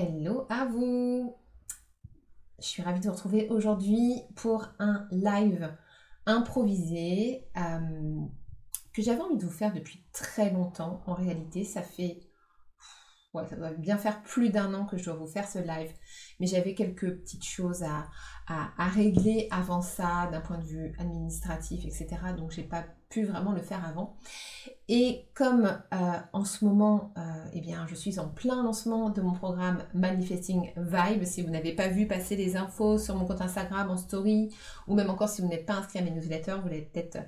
Hello à vous Je suis ravie de vous retrouver aujourd'hui pour un live improvisé euh, que j'avais envie de vous faire depuis très longtemps. En réalité, ça fait ouais, ça doit bien faire plus d'un an que je dois vous faire ce live. Mais j'avais quelques petites choses à, régler avant ça, d'un point de vue administratif, etc. Donc j'ai pas pu vraiment le faire avant. Et comme euh, en ce moment, euh, eh bien, je suis en plein lancement de mon programme Manifesting Vibe. Si vous n'avez pas vu passer les infos sur mon compte Instagram en story, ou même encore si vous n'êtes pas inscrit à mes newsletters, vous l'avez peut-être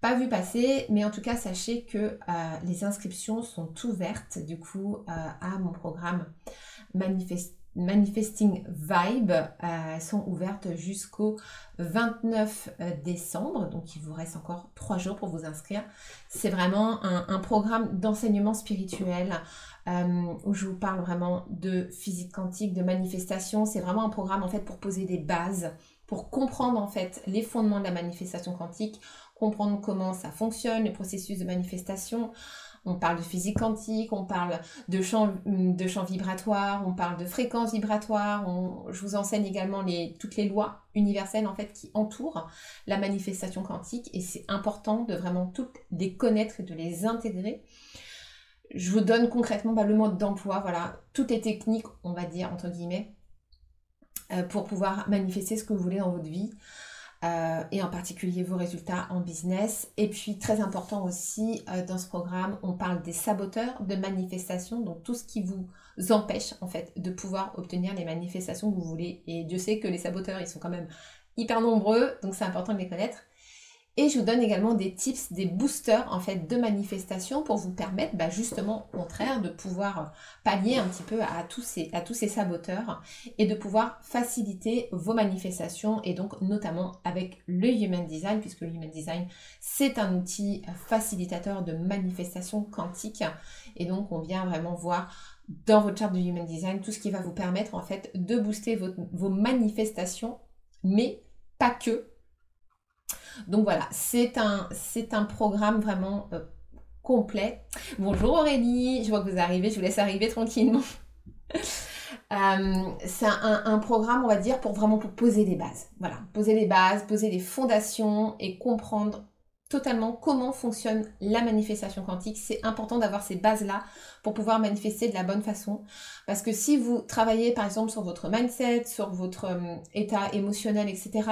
pas vu passer, mais en tout cas, sachez que euh, les inscriptions sont ouvertes du coup euh, à mon programme Manifesting Vibe. Euh, elles sont ouvertes jusqu'au 29 décembre, donc il vous reste encore trois jours pour vous inscrire. C'est vraiment un, un programme d'enseignement spirituel où je vous parle vraiment de physique quantique, de manifestation. C'est vraiment un programme en fait pour poser des bases, pour comprendre en fait les fondements de la manifestation quantique comprendre comment ça fonctionne, le processus de manifestation. On parle de physique quantique, on parle de champs de champ vibratoires, on parle de fréquences vibratoires. je vous enseigne également toutes les lois universelles en fait qui entourent la manifestation quantique et c'est important de vraiment toutes les connaître et de les intégrer. Je vous donne concrètement bah, le mode d'emploi, voilà, toutes les techniques, on va dire entre guillemets, euh, pour pouvoir manifester ce que vous voulez dans votre vie. Euh, et en particulier vos résultats en business. Et puis très important aussi euh, dans ce programme, on parle des saboteurs de manifestation, donc tout ce qui vous empêche en fait de pouvoir obtenir les manifestations que vous voulez. Et Dieu sait que les saboteurs, ils sont quand même hyper nombreux, donc c'est important de les connaître. Et je vous donne également des tips, des boosters en fait de manifestation pour vous permettre bah, justement au contraire de pouvoir pallier un petit peu à tous, ces, à tous ces saboteurs et de pouvoir faciliter vos manifestations et donc notamment avec le Human Design puisque le Human Design c'est un outil facilitateur de manifestation quantique et donc on vient vraiment voir dans votre charte de Human Design tout ce qui va vous permettre en fait de booster vos manifestations mais pas que donc voilà, c'est un, programme vraiment euh, complet. Bonjour Aurélie, je vois que vous arrivez, je vous laisse arriver tranquillement. Euh, c'est un, un, programme, on va dire, pour vraiment pour poser les bases. Voilà, poser les bases, poser les fondations et comprendre totalement comment fonctionne la manifestation quantique. C'est important d'avoir ces bases-là pour pouvoir manifester de la bonne façon. Parce que si vous travaillez par exemple sur votre mindset, sur votre euh, état émotionnel, etc.,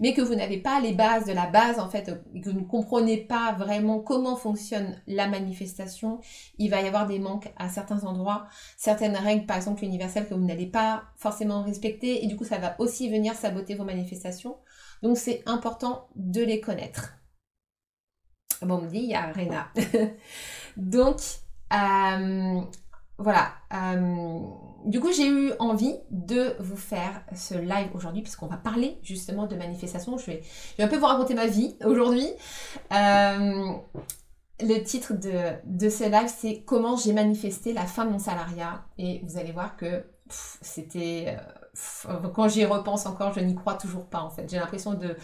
mais que vous n'avez pas les bases de la base, en fait, que vous ne comprenez pas vraiment comment fonctionne la manifestation, il va y avoir des manques à certains endroits, certaines règles, par exemple universelles, que vous n'allez pas forcément respecter, et du coup, ça va aussi venir saboter vos manifestations. Donc, c'est important de les connaître. Bon, on me dit, il y a Rena. Donc, euh, voilà. Euh, du coup, j'ai eu envie de vous faire ce live aujourd'hui, puisqu'on va parler justement de manifestation. Je vais, un peu vous raconter ma vie aujourd'hui. Euh, le titre de, de ce live, c'est Comment j'ai manifesté la fin de mon salariat. Et vous allez voir que c'était quand j'y repense encore, je n'y crois toujours pas en fait. J'ai l'impression de,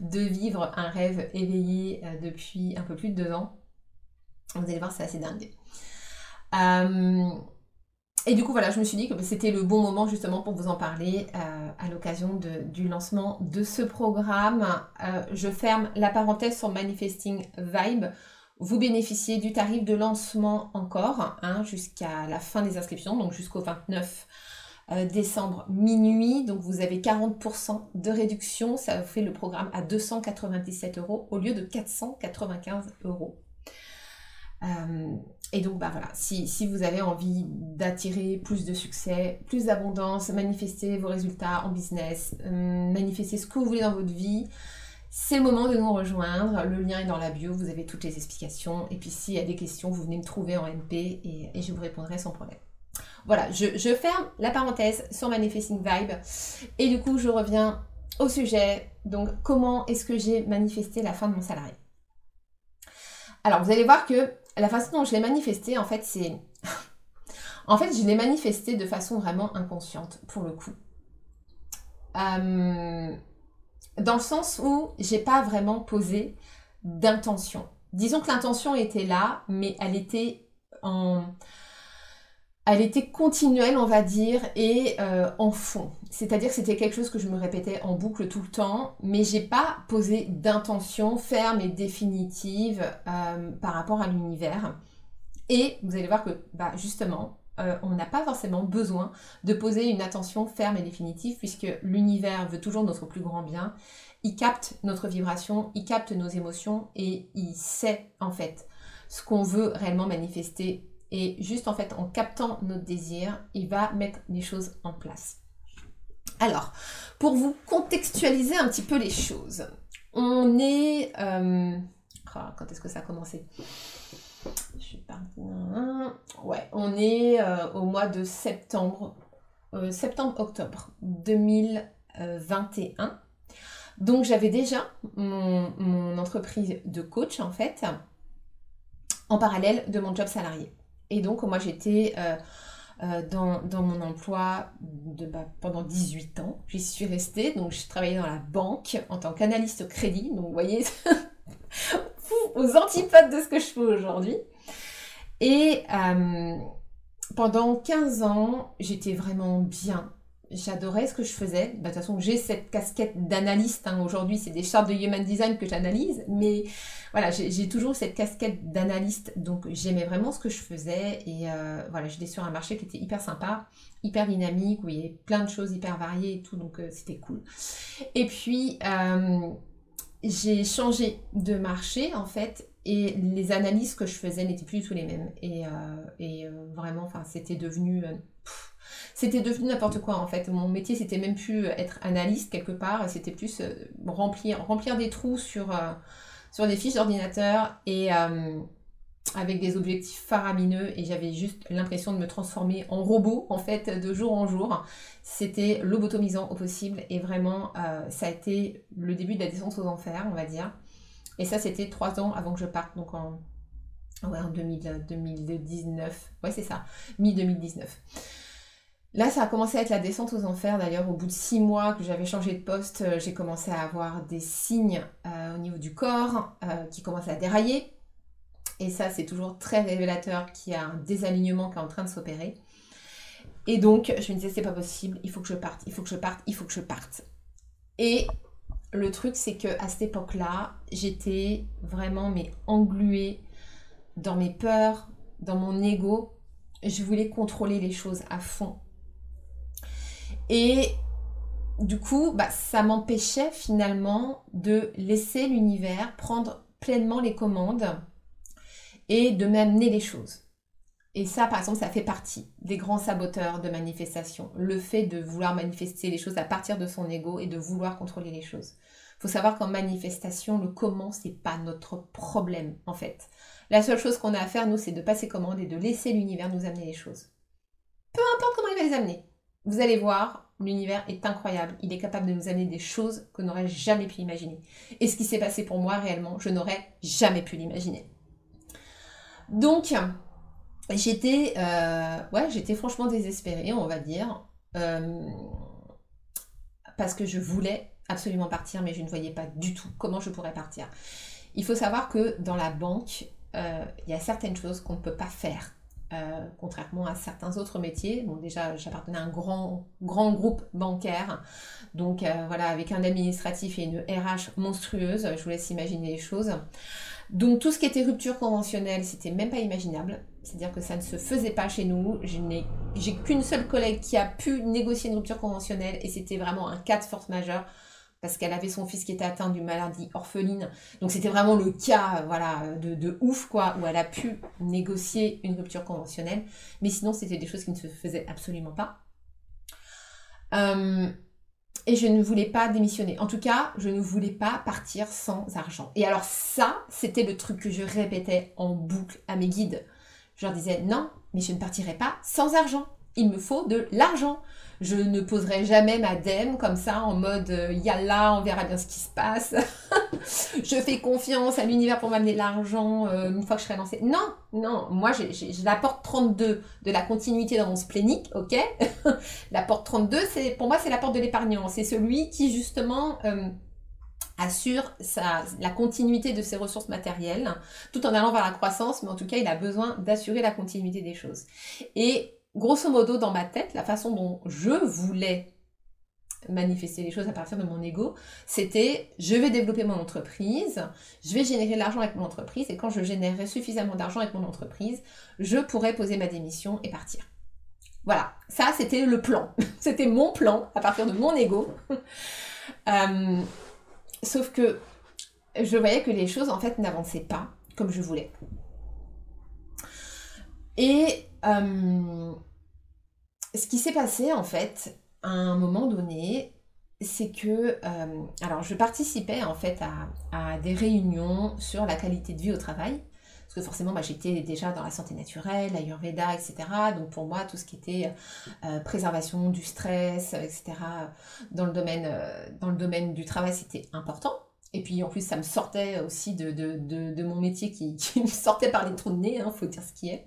de vivre un rêve éveillé euh, depuis un peu plus de deux ans. Vous allez voir, c'est assez dingue. Euh, et du coup, voilà, je me suis dit que c'était le bon moment justement pour vous en parler euh, à l'occasion du lancement de ce programme. je ferme la parenthèse sur Manifesting Vibe Vous bénéficiez du tarif de lancement encore hein, jusqu'à la fin des inscriptions, donc jusqu'au 29 euh, décembre minuit. Donc vous avez 40% de réduction. Ça fait le programme à 297 euros au lieu de 495 euros. Euh, et donc, bah voilà, si, si vous avez envie d'attirer plus de succès, plus d'abondance, manifester vos résultats en business, euh, manifester ce que vous voulez dans votre vie, c'est le moment de nous rejoindre. Le lien est dans la bio, vous avez toutes les explications. Et puis s'il y a des questions, vous venez me trouver en MP et, je vous répondrai sans problème. Voilà, je, ferme la parenthèse sur Manifesting Vibe. Et du coup, je reviens au sujet. Donc, comment est-ce que j'ai manifesté la fin de mon salarié? Alors, vous allez voir que la façon dont je l'ai manifesté, en fait, c'est... en fait, je l'ai manifesté de façon vraiment inconsciente, pour le coup. Euh, dans le sens où j'ai pas vraiment posé d'intention. Disons que l'intention était là, mais elle était en elle était continuelle, on va dire, et euh, en fond. C'est-à-dire que c'était quelque chose que je me répétais en boucle tout le temps, mais j'ai pas posé d'intention ferme et définitive euh, par rapport à l'univers. Et vous allez voir que, bah, justement, euh, on n'a pas forcément besoin de poser une attention ferme et définitive, puisque l'univers veut toujours notre plus grand bien. Il capte notre vibration, il capte nos émotions et il sait en fait ce qu'on veut réellement manifester et juste en fait, en captant notre désir, il va mettre les choses en place. Alors, pour vous contextualiser un petit peu les choses, on est... Euh, ah, quand est-ce que ça a commencé? Je suis partie... Ouais, on est euh, au mois de septembre, euh, septembre-octobre 2021. Donc j'avais déjà mon entreprise de coach en fait, en parallèle de mon job salarié. Et donc, moi, j'étais euh, euh, dans, mon emploi de, bah, pendant 18 ans. J'y suis restée. Donc, je travaillais dans la banque en tant qu'analyste crédit. Donc, vous voyez, aux antipodes de ce que je fais aujourd'hui. Et euh, pendant 15 ans, j'étais vraiment bien j'adorais ce que je faisais. Bah, de toute façon, j'ai cette casquette d'analyste. Hein. Aujourd'hui, c'est des chartes de human design que j'analyse. Mais voilà, j'ai toujours cette casquette d'analyste. Donc, j'aimais vraiment ce que je faisais. Et euh, voilà, j'étais sur un marché qui était hyper sympa, hyper dynamique, où il y avait plein de choses hyper variées et tout. Donc, euh, c'était cool. Et puis, euh, j'ai changé de marché, en fait. Et les analyses que je faisais n'étaient plus du tout les mêmes. Et, et vraiment, c'était devenu c'était devenu n'importe quoi en fait. Mon métier, c'était même plus être analyste quelque part, c'était plus euh, remplir, remplir des trous sur, euh, sur des fiches d'ordinateur et euh, avec des objectifs faramineux et j'avais juste l'impression de me transformer en robot en fait de jour en jour. C'était lobotomisant au possible et vraiment ça a été le début de la descente aux enfers, on va dire. Et ça, c'était trois ans avant que je parte, donc en, ouais, en 2019. Ouais, c'est ça, mi-2019. Là, ça a commencé à être la descente aux enfers. D'ailleurs, au bout de six mois que j'avais changé de poste, euh, j'ai commencé à avoir des signes euh, au niveau du corps euh, qui commençaient à dérailler. Et ça, c'est toujours très révélateur qu'il y a un désalignement qui est en train de s'opérer. Et donc, je me disais, c'est pas possible, il faut que je parte, il faut que je parte, il faut que je parte. Et le truc, c'est que à cette époque-là, j'étais vraiment mais engluée dans mes peurs, dans mon ego. Je voulais contrôler les choses à fond. Et du coup, bah, ça m'empêchait finalement de laisser l'univers prendre pleinement les commandes et de m'amener les choses. Et ça, par exemple, ça fait partie des grands saboteurs de manifestation. Le fait de vouloir manifester les choses à partir de son ego et de vouloir contrôler les choses. Il faut savoir qu'en manifestation, le comment, c'est pas notre problème, en fait. La seule chose qu'on a à faire, nous, c'est de passer commande et de laisser l'univers nous amener les choses. Peu importe comment il va les amener. Vous allez voir, l'univers est incroyable. Il est capable de nous amener des choses que n'aurait jamais pu imaginer. Et ce qui s'est passé pour moi réellement, je n'aurais jamais pu l'imaginer. Donc, j'étais, euh, ouais, j'étais franchement désespérée, on va dire, euh, parce que je voulais absolument partir, mais je ne voyais pas du tout comment je pourrais partir. Il faut savoir que dans la banque, euh, il y a certaines choses qu'on ne peut pas faire euh, contrairement à certains autres métiers. Bon, déjà, j'appartenais à un grand, grand groupe bancaire, donc euh, voilà, avec un administratif et une RH monstrueuse, je vous laisse imaginer les choses. Donc tout ce qui était rupture conventionnelle, c'était même pas imaginable. C'est-à-dire que ça ne se faisait pas chez nous. J'ai qu'une seule collègue qui a pu négocier une rupture conventionnelle et c'était vraiment un cas de force majeure parce qu'elle avait son fils qui était atteint d'une maladie orpheline. Donc c'était vraiment le cas voilà, de, ouf, quoi, où elle a pu négocier une rupture conventionnelle. Mais sinon, c'était des choses qui ne se faisaient absolument pas. Euh, et je ne voulais pas démissionner. En tout cas, je ne voulais pas partir sans argent. Et alors ça, c'était le truc que je répétais en boucle à mes guides. Je leur disais, non, mais je ne partirai pas sans argent. Il me faut de l'argent. Je ne poserai jamais ma dème comme ça en mode euh, yalla, on verra bien ce qui se passe. je fais confiance à l'univers pour m'amener l'argent euh, une fois que je serai lancée. Non, non, moi j'ai la porte 32 de la continuité dans mon splénique, ok? La porte 32, c'est pour moi c'est la porte de l'épargnant. C'est celui qui justement euh, assure la continuité de ses ressources matérielles, tout en allant vers la croissance, mais en tout cas il a besoin d'assurer la continuité des choses. Et grosso modo, dans ma tête, la façon dont je voulais manifester les choses à partir de mon ego, c'était je vais développer mon entreprise, je vais générer de l'argent avec mon entreprise, et quand je générerai suffisamment d'argent avec mon entreprise, je pourrai poser ma démission et partir. Voilà, ça c'était le plan. c'était mon plan à partir de mon ego. Euh, sauf que je voyais que les choses en fait n'avançaient pas comme je voulais. Et euh, ce qui s'est passé en fait à un moment donné, c'est que, euh, je participais en fait à, des réunions sur la qualité de vie au travail, parce que forcément j'étais déjà dans la santé naturelle, l'ayurveda, etc. Donc pour moi tout ce qui était euh, préservation du stress, etc. dans le domaine, dans le domaine du travail c'était important. Et puis en plus ça me sortait aussi de, de, mon métier qui, me sortait par les trous de nez, il hein, faut dire ce qui est.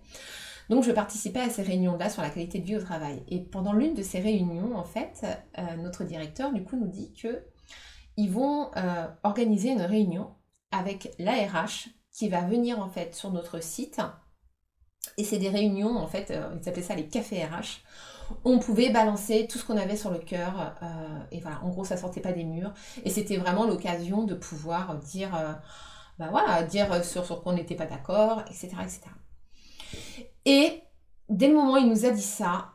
Donc je participais à ces réunions-là sur la qualité de vie au travail. Et pendant l'une de ces réunions, en fait, euh, notre directeur du coup nous dit que ils vont euh, organiser une réunion avec l'ARH qui va venir en fait sur notre site. Et c'est des réunions, en fait, euh, ils appelaient ça les cafés RH. On pouvait balancer tout ce qu'on avait sur le cœur. et voilà, en gros, ça sortait pas des murs. Et c'était vraiment l'occasion de pouvoir dire, bah voilà, dire sur, sur quoi on n'était pas d'accord, etc., etc. Et dès le moment où il nous a dit ça,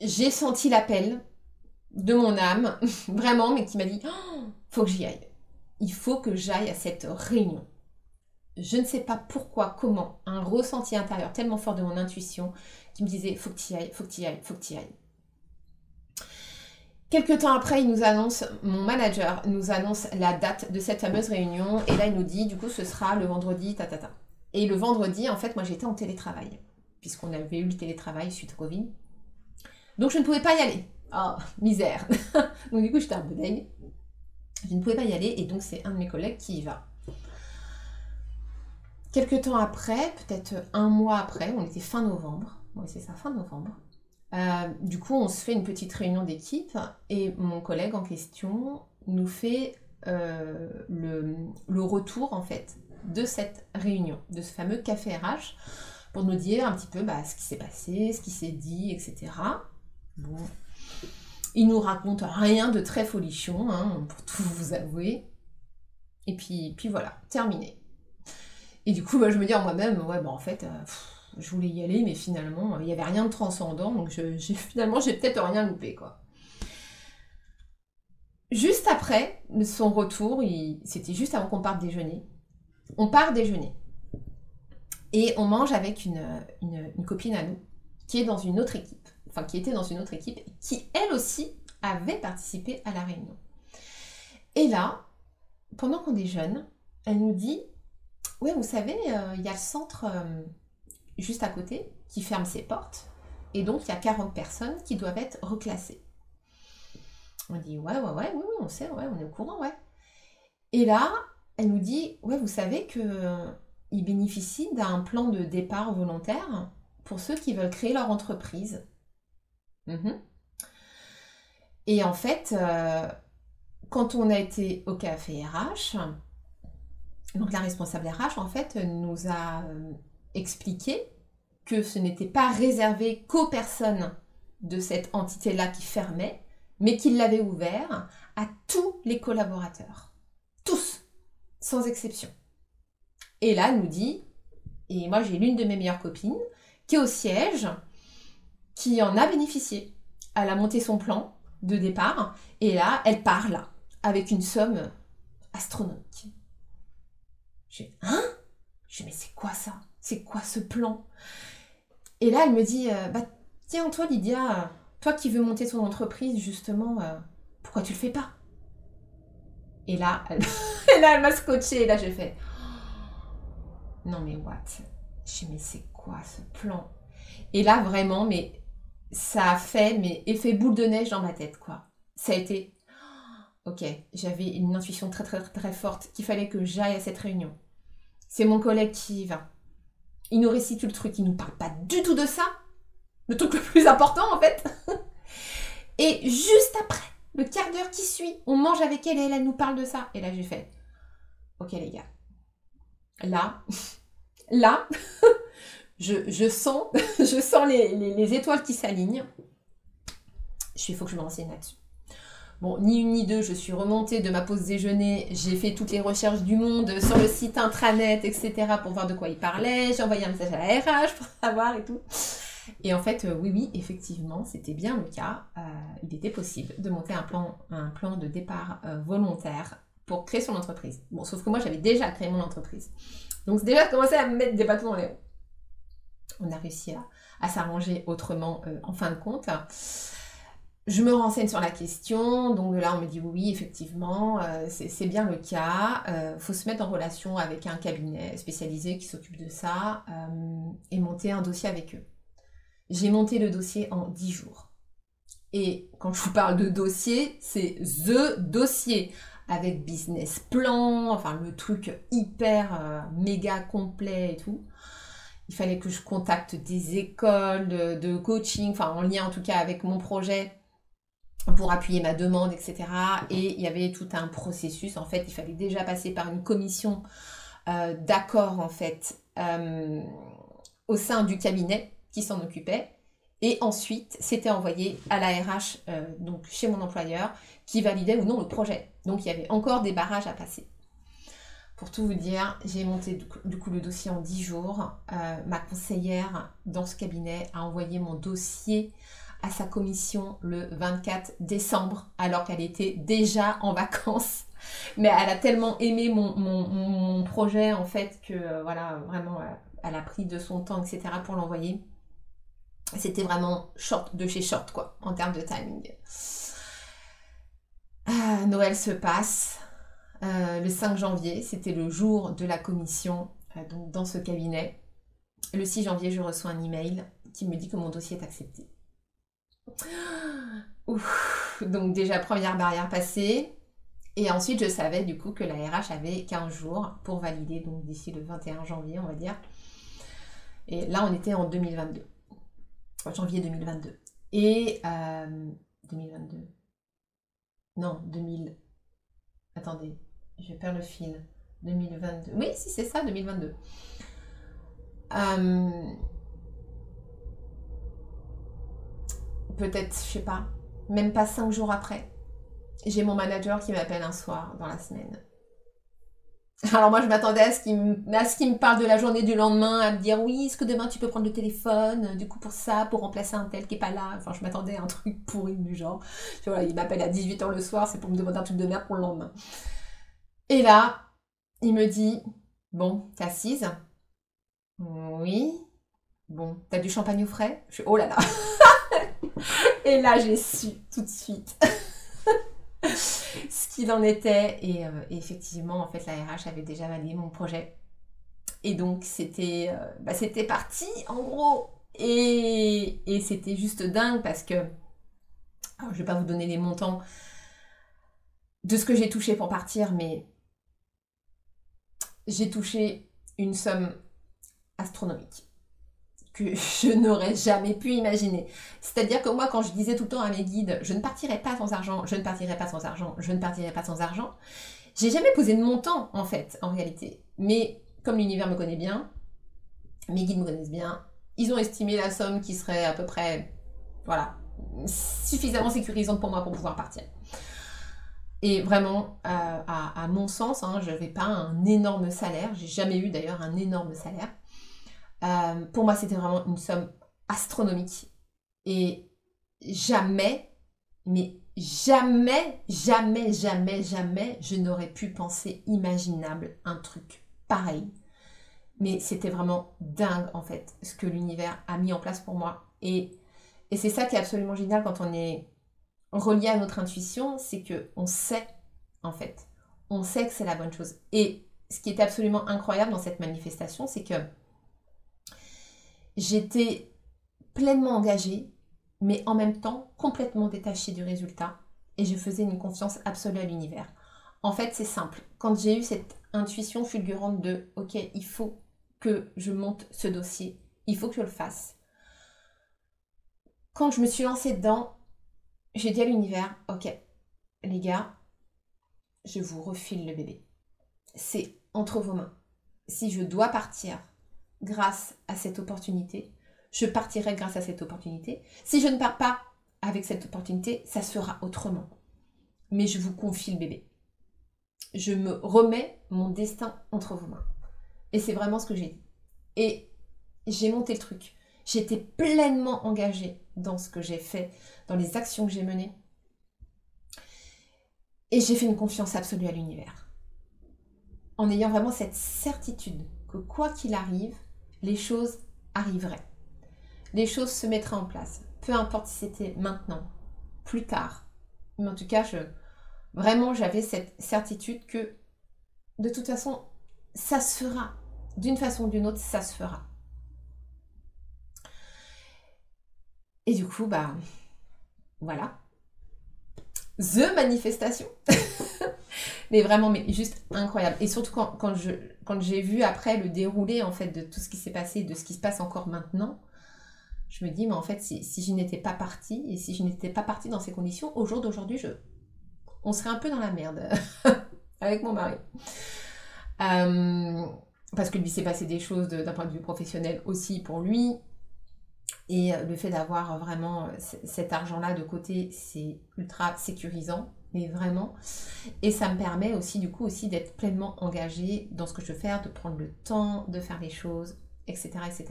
j'ai senti l'appel de mon âme, vraiment, mais qui m'a dit oh, faut que j'y aille. Il faut que j'aille à cette réunion. Je ne sais pas pourquoi, comment, un ressenti intérieur tellement fort de mon intuition qui me disait faut que tu y ailles, faut que tu y ailles, faut que tu y ailles. Quelques temps après, il nous annonce, mon manager nous annonce la date de cette fameuse réunion et là il nous dit du coup ce sera le vendredi, ta ta ta. Et le vendredi, en fait, moi j'étais en télétravail, puisqu'on avait eu le télétravail suite au Covid. Donc je ne pouvais pas y aller. Oh, misère. donc du coup, j'étais un peu deg. Je ne pouvais pas y aller, et donc c'est un de mes collègues qui y va. Quelques temps après, peut-être un mois après, on était fin novembre. Oui, c'est ça, fin novembre. Euh, du coup, on se fait une petite réunion d'équipe et mon collègue en question nous fait euh, le, retour en fait de cette réunion, de ce fameux café RH, pour nous dire un petit peu bah, ce qui s'est passé, ce qui s'est dit, etc. Bon. Il nous raconte rien de très folichon, hein, pour tout vous avouer. Et puis, puis voilà, terminé. Et du coup, bah, je me dis en moi-même, ouais, bah, en fait, euh, je voulais y aller, mais finalement, il n'y avait rien de transcendant, donc je, finalement, j'ai peut-être rien loupé, quoi. Juste après son retour, c'était juste avant qu'on parte déjeuner, on part déjeuner. Et on mange avec une, copine à nous qui est dans une autre équipe, enfin qui était dans une autre équipe, qui elle aussi avait participé à la réunion. Et là, pendant qu'on déjeune, elle nous dit Ouais, vous savez, euh, il y a le centre euh, juste à côté qui ferme ses portes, et donc il y a 40 personnes qui doivent être reclassées. On dit Ouais, ouais, ouais, oui, oui, on sait, ouais, on est au courant, ouais. Et là, elle nous dit Ouais, vous savez qu'ils bénéficient d'un plan de départ volontaire pour ceux qui veulent créer leur entreprise. Mhm. Et en fait, euh, quand on a été au café RH, donc la responsable RH, en fait, nous a, expliqué que ce n'était pas réservé qu'aux personnes de cette entité-là qui fermait, mais qu'il l'avait ouvert à tous les collaborateurs. Sans exception. Et là, elle nous dit, et moi j'ai l'une de mes meilleures copines, qui est au siège, qui en a bénéficié. Elle a monté son plan de départ, et là, elle part avec une somme astronomique. J'ai, hein? Je mais c'est quoi ça? C'est quoi ce plan? Et là, elle me dit, euh, bah tiens, toi Lydia, toi qui veux monter ton entreprise, justement, euh, pourquoi tu le fais pas? Et là, elle, là, elle m'a scotché, et là, j'ai fait, non mais what? Je mais c'est quoi ce plan? Et là, vraiment, mais ça a fait mais effet boule de neige dans ma tête, quoi. Ça a été ok, j'avais une intuition très très très forte qu'il fallait que j'aille à cette réunion. C'est mon collègue qui y va. Il nous récite tout le truc, il nous parle pas du tout de ça. Le truc le plus important en fait. Et juste après, le quart d'heure qui suit, on mange avec elle et elle, nous parle de ça. Et là j'ai fait, ok les gars, là, là, je, sens, je sens les, les étoiles qui s'alignent. Il faut que je me renseigne là-dessus. Bon, ni une ni deux, je suis remontée de ma pause déjeuner, j'ai fait toutes les recherches du monde sur le site intranet, etc. pour voir de quoi il parlait, j'ai envoyé un message à la RH pour savoir et tout. Et en fait, euh, oui, oui, effectivement, c'était bien le cas. Euh, il était possible de monter un plan, un plan de départ euh, volontaire pour créer son entreprise. Bon, sauf que moi, j'avais déjà créé mon entreprise. Donc, déjà commencé à me mettre des bâtons dans les roues. On a réussi à, s'arranger autrement en fin de compte. Je me renseigne sur la question, donc là on me dit oui, effectivement, c'est bien le cas. Il faut se mettre en relation avec un cabinet spécialisé qui s'occupe de ça et monter un dossier avec eux. J'ai monté le dossier en 10 jours. Et quand je vous parle de dossier, c'est THE dossier avec business plan, enfin le truc hyper méga complet et tout. Il fallait que je contacte des écoles de coaching, enfin en lien en tout cas avec mon projet pour appuyer ma demande, etc. Et il y avait tout un processus. En fait, il fallait déjà passer par une commission euh, d'accord, en fait, euh, au sein du cabinet s'en occupait. Et ensuite, c'était envoyé à la RH, euh, donc chez mon employeur, qui validait ou non le projet. Donc, il y avait encore des barrages à passer. Pour tout vous dire, j'ai monté du coup le dossier en 10 jours. ma conseillère dans ce cabinet a envoyé mon dossier à sa commission le 24 décembre, alors qu'elle était déjà en vacances. Mais elle a tellement aimé mon, projet, en fait, que euh, voilà, vraiment, euh, elle a pris de son temps, etc., pour l'envoyer. C'était vraiment short de chez short, quoi, en termes de timing. Ah, Noël se passe. Euh, le 5 janvier, c'était le jour de la commission donc dans ce cabinet. Le 6 janvier, je reçois un email qui me dit que mon dossier est accepté. Donc déjà, première barrière passée. Et ensuite, je savais du coup que la RH avait 15 jours pour valider, donc d'ici le 21 janvier, on va dire. Et là, on était en 2022. Janvier 2022. Et 2022. Euh, non, 2000. Attendez, je perds le fil. 2022. Oui, si c'est ça, 2022. Euh, peut-être, je sais pas, même pas cinq jours après, j'ai mon manager qui m'appelle un soir dans la semaine. Alors moi je m'attendais à ce qu'il me, parle de la journée du lendemain, à me dire oui, est-ce que demain tu peux prendre le téléphone, du coup pour ça, pour remplacer un tel qui est pas là? Enfin je m'attendais à un truc pourri du genre. vois, il m'appelle à 18h le soir, c'est pour me demander un truc de merde pour le lendemain. Et là, il me dit, bon, t'es assise Oui. Bon, t'as du champagne au frais? Je suis, oh là là Et là, j'ai su tout de suite ce qu'il en était. Euh, et, effectivement, en fait, la RH avait déjà validé mon projet. Et donc, c'était euh, bah, c'était parti, en gros. Et, c'était juste dingue parce que, je vais pas vous donner les montants de ce que j'ai touché pour partir, mais j'ai touché une somme astronomique je n'aurais jamais pu imaginer. C'est-à-dire que moi, quand je disais tout le temps à mes guides, je ne partirai pas sans argent, je ne partirai pas sans argent, je ne partirai pas sans argent, j'ai jamais posé de montant, en fait, en réalité. Mais comme l'univers me connaît bien, mes guides me connaissent bien. Ils ont estimé la somme qui serait à peu près, voilà, suffisamment sécurisante pour moi pour pouvoir partir. Et vraiment, euh, à, mon sens, hein, je n'avais pas un énorme salaire. J'ai jamais eu d'ailleurs un énorme salaire. Euh, pour moi, c'était vraiment une somme astronomique. Et jamais, mais jamais, jamais, jamais, jamais, je n'aurais pu penser imaginable un truc pareil. Mais c'était vraiment dingue, en fait, ce que l'univers a mis en place pour moi. Et, c'est ça qui est absolument génial quand on est relié à notre intuition, c'est que on sait, en fait, on sait que c'est la bonne chose. Et ce qui est absolument incroyable dans cette manifestation, c'est que j'étais pleinement engagée, mais en même temps complètement détachée du résultat, et je faisais une confiance absolue à l'univers. En fait, c'est simple. Quand j'ai eu cette intuition fulgurante de OK, il faut que je monte ce dossier, il faut que je le fasse. Quand je me suis lancée dedans, j'ai dit à l'univers, ok, les gars, je vous refile le bébé. C'est entre vos mains. Si je dois partir grâce à cette opportunité, je partirai grâce à cette opportunité. Si je ne pars pas avec cette opportunité, ça sera autrement. Mais je vous confie le bébé. Je me remets mon destin entre vos mains. Et c'est vraiment ce que j'ai dit. Et j'ai monté le truc. J'étais pleinement engagée dans ce que j'ai fait, dans les actions que j'ai menées. Et j'ai fait une confiance absolue à l'univers. En ayant vraiment cette certitude que quoi qu'il arrive, les choses arriveraient. Les choses se mettraient en place. Peu importe si c'était maintenant, plus tard. Mais en tout cas, vraiment, j'avais cette certitude que de toute façon, ça se fera. D'une façon ou d'une autre, ça se fera. Et du coup, bah, voilà. The manifestation. mais vraiment, mais juste incroyable. Et surtout quand, quand je, quand j'ai vu après le déroulé, en fait, de tout ce qui s'est passé, de ce qui se passe encore maintenant, je me dis, mais en fait, si, si je n'étais pas partie, et si je n'étais pas partie dans ces conditions, au jour d'aujourd'hui, je, on serait un peu dans la merde avec mon mari. Euh, parce que lui s'est passé des choses d'un point de vue professionnel aussi pour lui. Et euh, le fait d'avoir vraiment euh, cet argent-là de côté, c'est ultra sécurisant, mais vraiment. Et ça me permet aussi, du coup, aussi d'être pleinement engagée dans ce que je veux faire, de prendre le temps de faire les choses, etc. etc.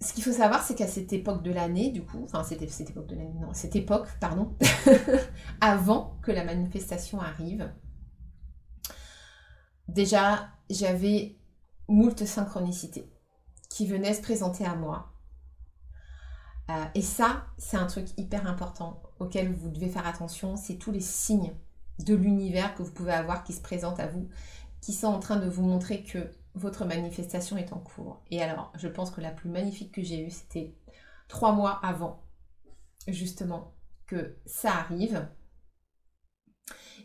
Ce qu'il faut savoir, c'est qu'à cette époque de l'année, du coup, enfin, c'était cette époque de l'année, non, cette époque, pardon, avant que la manifestation arrive, déjà, j'avais moult synchronicité qui venaient se présenter à moi. Euh, et ça, c'est un truc hyper important auquel vous devez faire attention. C'est tous les signes de l'univers que vous pouvez avoir qui se présentent à vous, qui sont en train de vous montrer que votre manifestation est en cours. Et alors, je pense que la plus magnifique que j'ai eue, c'était trois mois avant, justement, que ça arrive.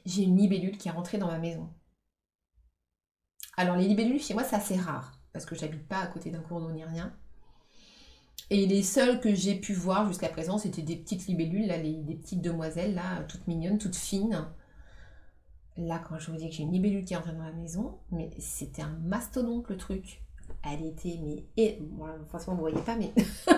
J'ai une libellule qui est rentrée dans ma maison. Alors, les libellules, chez moi, c'est assez rare parce que j'habite pas à côté d'un cours d'eau ni rien. Et les seuls que j'ai pu voir jusqu'à présent, c'était des petites libellules, là, des petites demoiselles, là, toutes mignonnes, toutes fines. Là, quand je vous dis que j'ai une libellule qui est entrée dans la maison, mais c'était un mastodonte le truc. Elle était, mais, et, franchement, voyez pas, mais,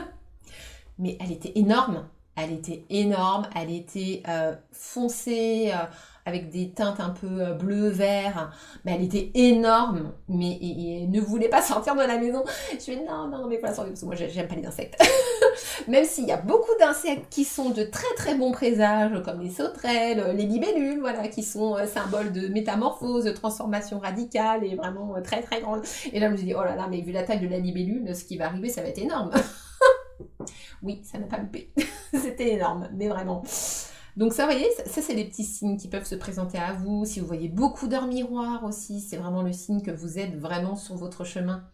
mais elle était énorme. Elle était énorme, elle était euh, foncée, euh, avec des teintes un peu euh, bleu, vert. Mais elle était énorme, mais et, ne voulait pas sortir de la maison. Je fais non, non, mais voilà, parce que moi j'aime pas les insectes. Même s'il y a beaucoup d'insectes qui sont de très très bons présages, comme les sauterelles, les libellules, voilà, qui sont symboles de métamorphose, de transformation radicale et vraiment très très grande. Et là, je me suis dit, oh là là, mais vu la taille de la libellule, ce qui va arriver, ça va être énorme. oui, ça n'a pas loupé. C'était énorme, mais vraiment. Donc ça, vous voyez, ça, c'est des petits signes qui peuvent se présenter à vous. Si vous voyez beaucoup d'heures miroirs aussi, c'est vraiment le signe que vous êtes vraiment sur votre chemin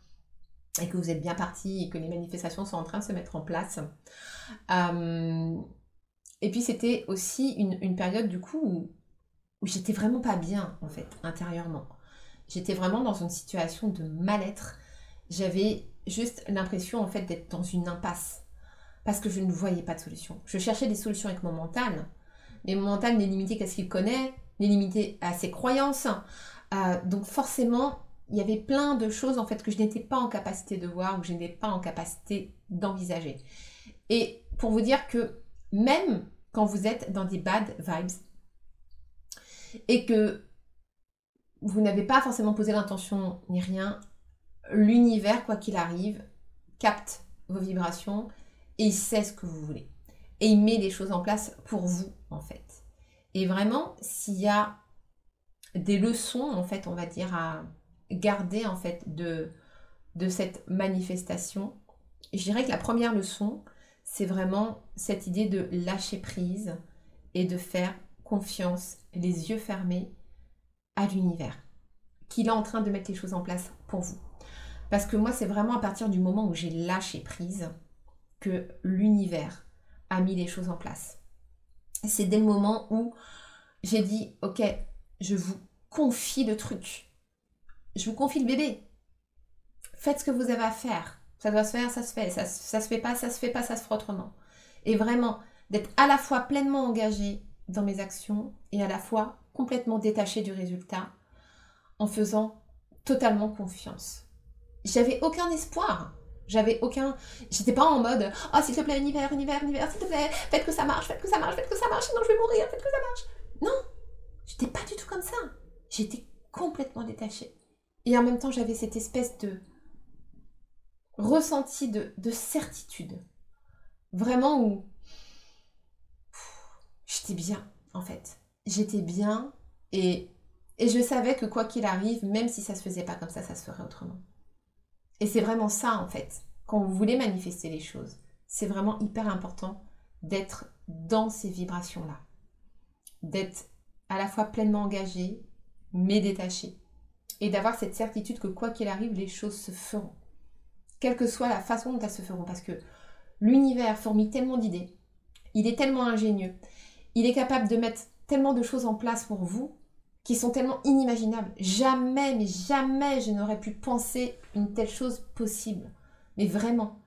et que vous êtes bien parti et que les manifestations sont en train de se mettre en place. Euh, et puis c'était aussi une, période du coup où j'étais vraiment pas bien en fait intérieurement. J'étais vraiment dans une situation de mal-être. J'avais juste l'impression en fait d'être dans une impasse parce que je ne voyais pas de solution. Je cherchais des solutions avec mon mental, mais mon mental n'est limité qu'à ce qu'il connaît, n'est limité à ses croyances. Euh, donc forcément, il y avait plein de choses en fait que je n'étais pas en capacité de voir ou que je n'étais pas en capacité d'envisager. Et pour vous dire que même quand vous êtes dans des bad vibes et que vous n'avez pas forcément posé l'intention ni rien, l'univers, quoi qu'il arrive, capte vos vibrations et il sait ce que vous voulez. Et il met des choses en place pour vous, en fait. Et vraiment, s'il y a des leçons, en fait, on va dire, à garder, en fait, de, de cette manifestation, je dirais que la première leçon, c'est vraiment cette idée de lâcher prise et de faire confiance, les yeux fermés, à l'univers, qu'il est en train de mettre les choses en place pour vous. Parce que moi, c'est vraiment à partir du moment où j'ai lâché prise que l'univers a mis les choses en place. C'est dès le moment où j'ai dit, ok, je vous confie le truc. Je vous confie le bébé. Faites ce que vous avez à faire. Ça doit se faire, ça se fait. Ça, se fait pas, ça se fait pas, ça se fera autrement. Et vraiment, d'être à la fois pleinement engagé dans mes actions et à la fois complètement détaché du résultat en faisant totalement confiance. J'avais aucun espoir. J'avais aucun. J'étais pas en mode Oh, s'il te plaît, univers, univers, univers, s'il te plaît, faites que ça marche, faites que ça marche, faites que ça marche, sinon je vais mourir, faites que ça marche. Non, j'étais pas du tout comme ça. J'étais complètement détachée. Et en même temps, j'avais cette espèce de ressenti de, de certitude. Vraiment où j'étais bien, en fait. J'étais bien et, et je savais que quoi qu'il arrive, même si ça se faisait pas comme ça, ça se ferait autrement. Et c'est vraiment ça, en fait. Quand vous voulez manifester les choses, c'est vraiment hyper important d'être dans ces vibrations-là. D'être à la fois pleinement engagé, mais détaché. Et d'avoir cette certitude que quoi qu'il arrive, les choses se feront. Quelle que soit la façon dont elles se feront. Parce que l'univers fourmille tellement d'idées. Il est tellement ingénieux. Il est capable de mettre tellement de choses en place pour vous qui sont tellement inimaginables. Jamais, mais jamais je n'aurais pu penser une telle chose possible. Mais vraiment.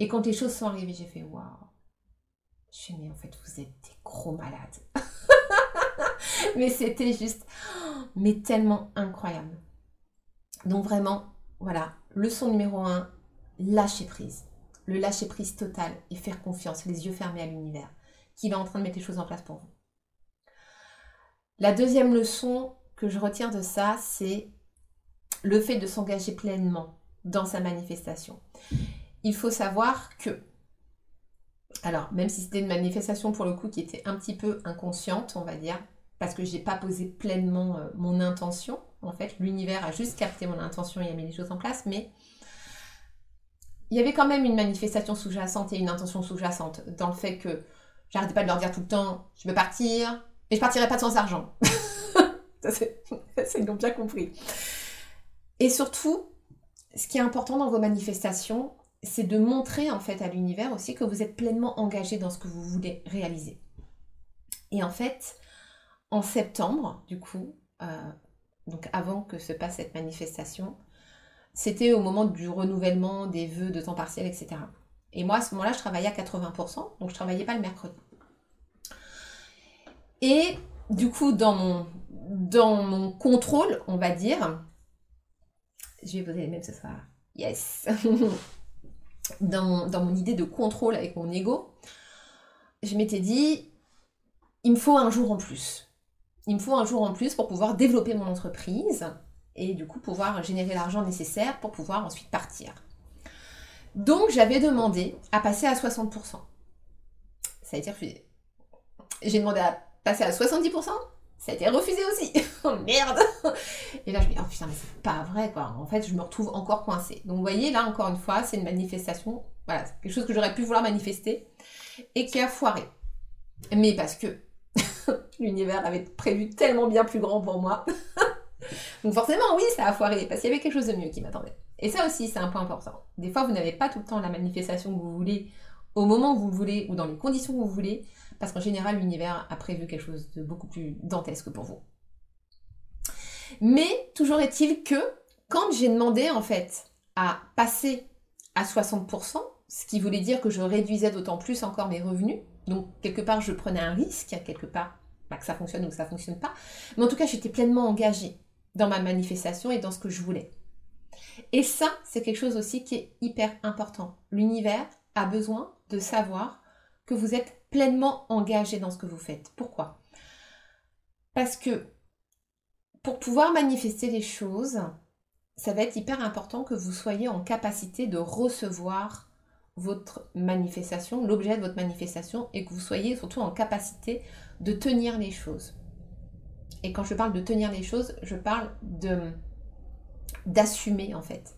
Et quand les choses sont arrivées, j'ai fait waouh. Je suis mais en fait, vous êtes des gros malades. mais c'était juste, mais tellement incroyable. Donc vraiment, voilà, leçon numéro un, lâcher prise. Le lâcher prise total et faire confiance, les yeux fermés à l'univers, qui est en train de mettre les choses en place pour vous. La deuxième leçon que je retire de ça, c'est le fait de s'engager pleinement dans sa manifestation. Il faut savoir que, alors même si c'était une manifestation pour le coup qui était un petit peu inconsciente, on va dire, parce que je n'ai pas posé pleinement euh, mon intention, en fait, l'univers a juste capté mon intention et a mis les choses en place, mais il y avait quand même une manifestation sous-jacente et une intention sous-jacente dans le fait que j'arrêtais pas de leur dire tout le temps, je veux partir, je partirai pas sans argent. ça, c'est, l'ont bien compris. Et surtout, ce qui est important dans vos manifestations, c'est de montrer en fait à l'univers aussi que vous êtes pleinement engagé dans ce que vous voulez réaliser. Et en fait, en septembre, du coup, euh, donc avant que se passe cette manifestation, c'était au moment du renouvellement des vœux de temps partiel, etc. Et moi, à ce moment-là, je travaillais à 80%, donc je travaillais pas le mercredi. Et du coup, dans mon, dans mon contrôle, on va dire, je vais poser les mêmes ce soir. Yes dans, dans mon idée de contrôle avec mon ego, je m'étais dit, il me faut un jour en plus. Il me faut un jour en plus pour pouvoir développer mon entreprise et du coup pouvoir générer l'argent nécessaire pour pouvoir ensuite partir. Donc j'avais demandé à passer à 60%. Ça a été refusé. J'ai demandé à passer à 70%. Ça a été refusé aussi. oh merde Et là je me dis, oh putain, mais c'est pas vrai quoi. En fait, je me retrouve encore coincée. Donc vous voyez, là encore une fois, c'est une manifestation. Voilà, quelque chose que j'aurais pu vouloir manifester et qui a foiré. Mais parce que l'univers avait prévu tellement bien plus grand pour moi. Donc forcément, oui, ça a foiré, parce qu'il y avait quelque chose de mieux qui m'attendait. Et ça aussi, c'est un point important. Des fois, vous n'avez pas tout le temps la manifestation que vous voulez, au moment où vous voulez, ou dans les conditions que vous voulez, parce qu'en général, l'univers a prévu quelque chose de beaucoup plus dantesque pour vous. Mais toujours est-il que quand j'ai demandé en fait à passer à 60%, ce qui voulait dire que je réduisais d'autant plus encore mes revenus, donc quelque part je prenais un risque, quelque part que ça fonctionne ou que ça fonctionne pas, mais en tout cas j'étais pleinement engagée dans ma manifestation et dans ce que je voulais. Et ça, c'est quelque chose aussi qui est hyper important. L'univers a besoin de savoir que vous êtes pleinement engagé dans ce que vous faites. Pourquoi? Parce que pour pouvoir manifester les choses, ça va être hyper important que vous soyez en capacité de recevoir votre manifestation, l'objet de votre manifestation, et que vous soyez surtout en capacité de tenir les choses. Et quand je parle de tenir les choses, je parle d'assumer en fait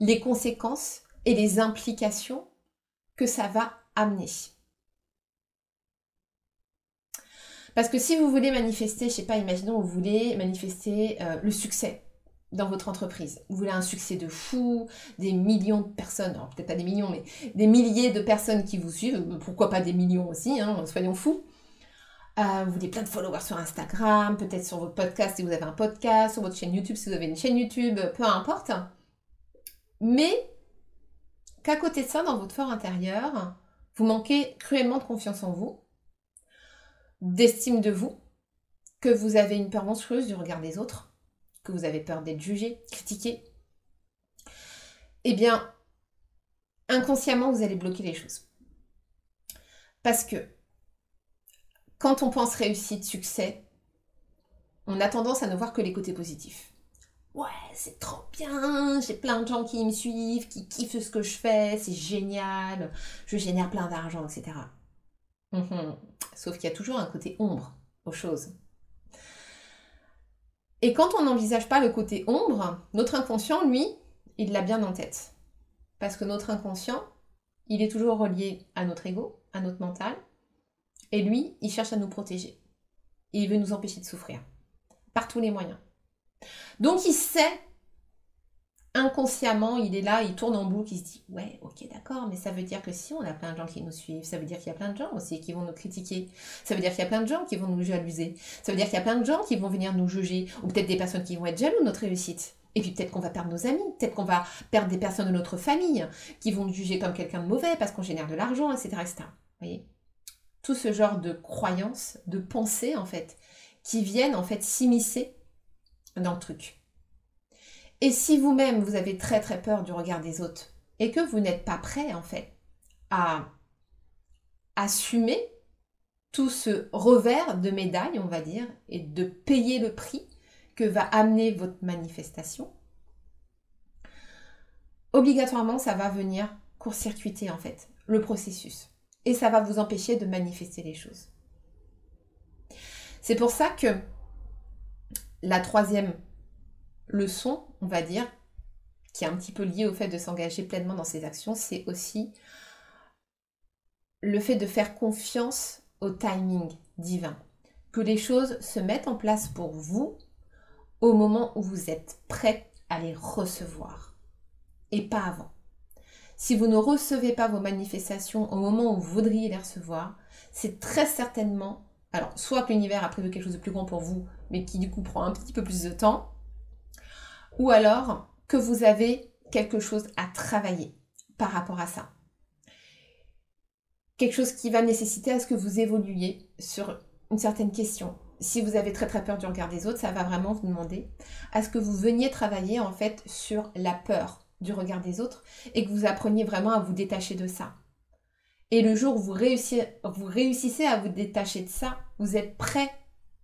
les conséquences et les implications que ça va amener. Parce que si vous voulez manifester, je sais pas, imaginons vous voulez manifester euh, le succès dans votre entreprise. Vous voulez un succès de fou, des millions de personnes, peut-être pas des millions, mais des milliers de personnes qui vous suivent, pourquoi pas des millions aussi, hein, soyons fous. Euh, vous voulez plein de followers sur Instagram, peut-être sur votre podcast si vous avez un podcast, sur votre chaîne YouTube si vous avez une chaîne YouTube, peu importe. Mais qu'à côté de ça, dans votre fort intérieur, vous manquez cruellement de confiance en vous, d'estime de vous, que vous avez une peur monstrueuse du regard des autres, que vous avez peur d'être jugé, critiqué, eh bien, inconsciemment, vous allez bloquer les choses. Parce que quand on pense réussite, succès, on a tendance à ne voir que les côtés positifs. Ouais, c'est trop bien, j'ai plein de gens qui me suivent, qui kiffent ce que je fais, c'est génial, je génère plein d'argent, etc. Mhm. Sauf qu'il y a toujours un côté ombre aux choses. Et quand on n'envisage pas le côté ombre, notre inconscient, lui, il l'a bien en tête. Parce que notre inconscient, il est toujours relié à notre ego, à notre mental, et lui, il cherche à nous protéger. Et il veut nous empêcher de souffrir. Par tous les moyens. Donc il sait, inconsciemment, il est là, il tourne en boucle, il se dit, ouais, ok, d'accord, mais ça veut dire que si on a plein de gens qui nous suivent, ça veut dire qu'il y a plein de gens aussi qui vont nous critiquer. Ça veut dire qu'il y a plein de gens qui vont nous jalouser. Ça veut dire qu'il y a plein de gens qui vont venir nous juger. Ou peut-être des personnes qui vont être jaloux de notre réussite. Et puis peut-être qu'on va perdre nos amis, peut-être qu'on va perdre des personnes de notre famille qui vont nous juger comme quelqu'un de mauvais parce qu'on génère de l'argent, etc., etc. Vous voyez? Tout ce genre de croyances, de pensées en fait, qui viennent en fait s'immiscer dans le truc. Et si vous-même vous avez très très peur du regard des autres et que vous n'êtes pas prêt en fait à assumer tout ce revers de médaille, on va dire, et de payer le prix que va amener votre manifestation, obligatoirement ça va venir court-circuiter en fait le processus et ça va vous empêcher de manifester les choses. C'est pour ça que la troisième leçon, on va dire, qui est un petit peu liée au fait de s'engager pleinement dans ses actions, c'est aussi le fait de faire confiance au timing divin. Que les choses se mettent en place pour vous au moment où vous êtes prêt à les recevoir et pas avant. Si vous ne recevez pas vos manifestations au moment où vous voudriez les recevoir, c'est très certainement, alors soit que l'univers a prévu quelque chose de plus grand pour vous, mais qui du coup prend un petit peu plus de temps, ou alors que vous avez quelque chose à travailler par rapport à ça. Quelque chose qui va nécessiter à ce que vous évoluiez sur une certaine question. Si vous avez très très peur du regard des autres, ça va vraiment vous demander à ce que vous veniez travailler en fait sur la peur du regard des autres et que vous appreniez vraiment à vous détacher de ça. Et le jour où vous réussissez, à vous détacher de ça, vous êtes prêt,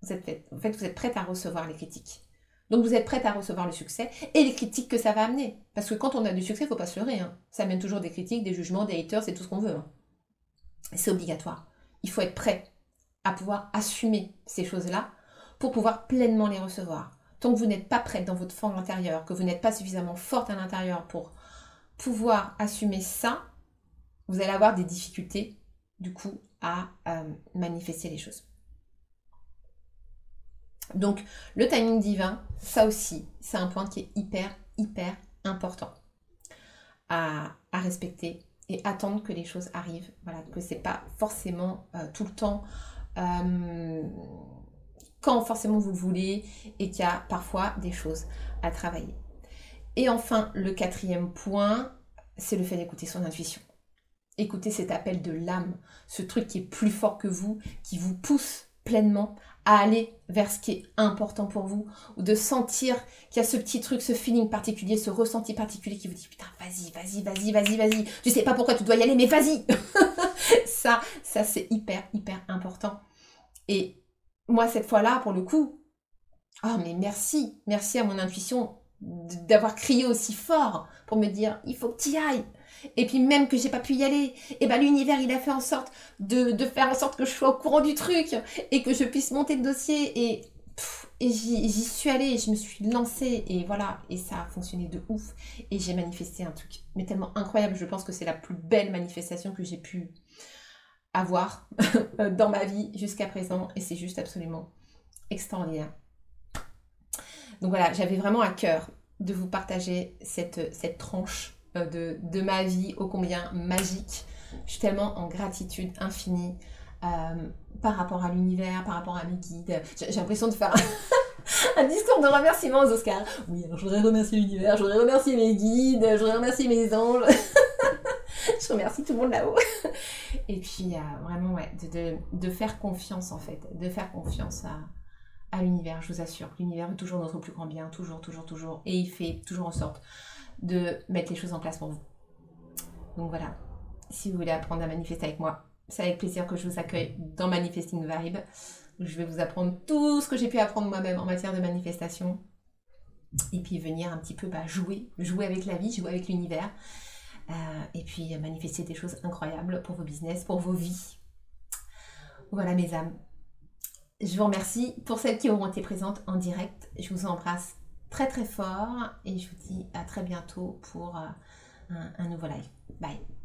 vous êtes, en fait, vous êtes prête à recevoir les critiques. Donc vous êtes prête à recevoir le succès et les critiques que ça va amener. Parce que quand on a du succès, il ne faut pas se leurrer. Hein. Ça amène toujours des critiques, des jugements, des haters, c'est tout ce qu'on veut. Hein. C'est obligatoire. Il faut être prêt à pouvoir assumer ces choses-là pour pouvoir pleinement les recevoir. Tant que vous n'êtes pas prête dans votre forme intérieure, que vous n'êtes pas suffisamment forte à l'intérieur pour pouvoir assumer ça, vous allez avoir des difficultés du coup à euh, manifester les choses. Donc le timing divin, ça aussi, c'est un point qui est hyper, hyper important à, respecter et attendre que les choses arrivent. Voilà, que c'est pas forcément euh, tout le temps euh, quand forcément vous le voulez et qu'il y a parfois des choses à travailler. Et enfin, le quatrième point, c'est le fait d'écouter son intuition. Écoutez cet appel de l'âme, ce truc qui est plus fort que vous, qui vous pousse pleinement à aller vers ce qui est important pour vous, ou de sentir qu'il y a ce petit truc, ce feeling particulier, ce ressenti particulier qui vous dit putain, vas-y, vas-y, vas-y, vas-y, vas-y. Tu sais pas pourquoi tu dois y aller, mais vas-y. ça, ça c'est hyper, hyper important. Et moi, cette fois-là, pour le coup, oh mais merci, merci à mon intuition d'avoir crié aussi fort pour me dire il faut que tu y ailles. Et puis même que j'ai pas pu y aller, et eh ben l'univers il a fait en sorte de, faire en sorte que je sois au courant du truc et que je puisse monter le dossier. Et, et j'y suis allée et je me suis lancée et voilà. Et ça a fonctionné de ouf. Et j'ai manifesté un truc mais tellement incroyable. Je pense que c'est la plus belle manifestation que j'ai pu avoir dans ma vie jusqu'à présent. Et c'est juste absolument extraordinaire. Donc voilà, j'avais vraiment à cœur de vous partager cette, cette tranche euh, de, de, ma vie ô combien magique. Je suis tellement en gratitude infinie euh, par rapport à l'univers, par rapport à mes guides. J'ai l'impression de faire un discours de remerciement aux Oscars. Oui, alors je voudrais remercier l'univers, je voudrais remercier mes guides, je voudrais remercier mes anges. je remercie tout le monde là-haut. Et puis, euh, vraiment, ouais, de, faire confiance en fait, de faire confiance à, à l'univers, je vous assure. L'univers veut toujours notre plus grand bien, toujours, toujours, toujours. Et il fait toujours en sorte de mettre les choses en place pour vous. Donc voilà, si vous voulez apprendre à manifester avec moi, c'est avec plaisir que je vous accueille dans Manifesting Vibe. Je vais vous apprendre tout ce que j'ai pu apprendre moi-même en matière de manifestation. Et puis venir un petit peu bah, jouer, jouer avec la vie, jouer avec l'univers. Euh, et puis manifester des choses incroyables pour vos business, pour vos vies. Voilà mes âmes. Je vous remercie pour celles qui auront été présentes en direct. Je vous embrasse très très fort et je vous dis à très bientôt pour euh, un, un nouveau live. Bye